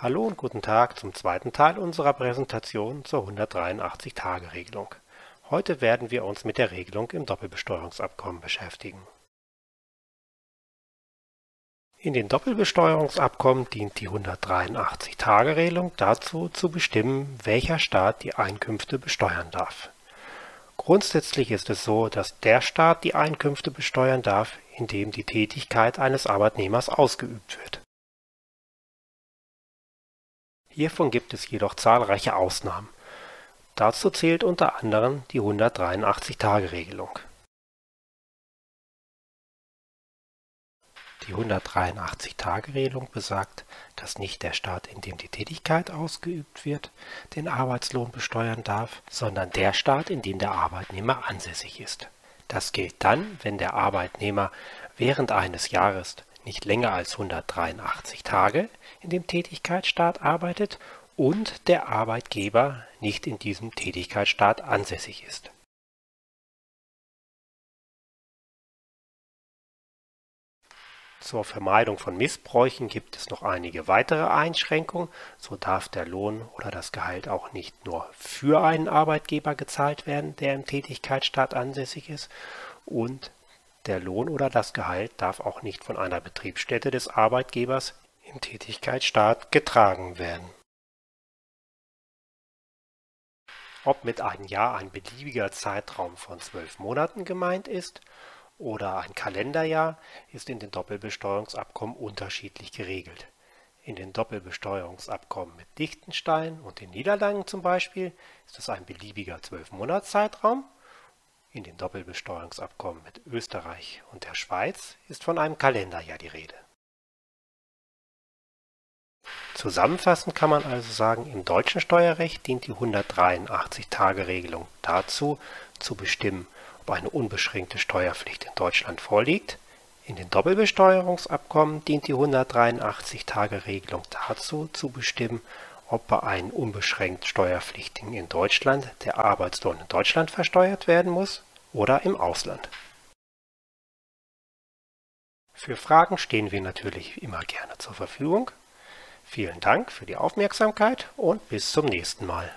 Hallo und guten Tag zum zweiten Teil unserer Präsentation zur 183-Tage-Regelung. Heute werden wir uns mit der Regelung im Doppelbesteuerungsabkommen beschäftigen. In den Doppelbesteuerungsabkommen dient die 183-Tage-Regelung dazu, zu bestimmen, welcher Staat die Einkünfte besteuern darf. Grundsätzlich ist es so, dass der Staat die Einkünfte besteuern darf, in dem die Tätigkeit eines Arbeitnehmers ausgeübt wird. Hiervon gibt es jedoch zahlreiche Ausnahmen. Dazu zählt unter anderem die 183-Tage-Regelung. Die 183-Tage-Regelung besagt, dass nicht der Staat, in dem die Tätigkeit ausgeübt wird, den Arbeitslohn besteuern darf, sondern der Staat, in dem der Arbeitnehmer ansässig ist. Das gilt dann, wenn der Arbeitnehmer während eines Jahres nicht länger als 183 Tage in dem Tätigkeitsstaat arbeitet und der Arbeitgeber nicht in diesem Tätigkeitsstaat ansässig ist. Zur Vermeidung von Missbräuchen gibt es noch einige weitere Einschränkungen. So darf der Lohn oder das Gehalt auch nicht nur für einen Arbeitgeber gezahlt werden, der im Tätigkeitsstaat ansässig ist. Und der Lohn oder das Gehalt darf auch nicht von einer Betriebsstätte des Arbeitgebers im Tätigkeitsstaat getragen werden. Ob mit einem Jahr ein beliebiger Zeitraum von zwölf Monaten gemeint ist oder ein Kalenderjahr, ist in den Doppelbesteuerungsabkommen unterschiedlich geregelt. In den Doppelbesteuerungsabkommen mit Liechtenstein und den Niederlanden zum Beispiel ist es ein beliebiger Zwölfmonatszeitraum. In den Doppelbesteuerungsabkommen mit Österreich und der Schweiz ist von einem Kalenderjahr die Rede. Zusammenfassend kann man also sagen, im deutschen Steuerrecht dient die 183-Tage-Regelung dazu, zu bestimmen, ob eine unbeschränkte Steuerpflicht in Deutschland vorliegt. In den Doppelbesteuerungsabkommen dient die 183-Tage-Regelung dazu, zu bestimmen, ob bei einem unbeschränkt Steuerpflichtigen in Deutschland der Arbeitslohn in Deutschland versteuert werden muss oder im Ausland. Für Fragen stehen wir natürlich immer gerne zur Verfügung. Vielen Dank für die Aufmerksamkeit und bis zum nächsten Mal.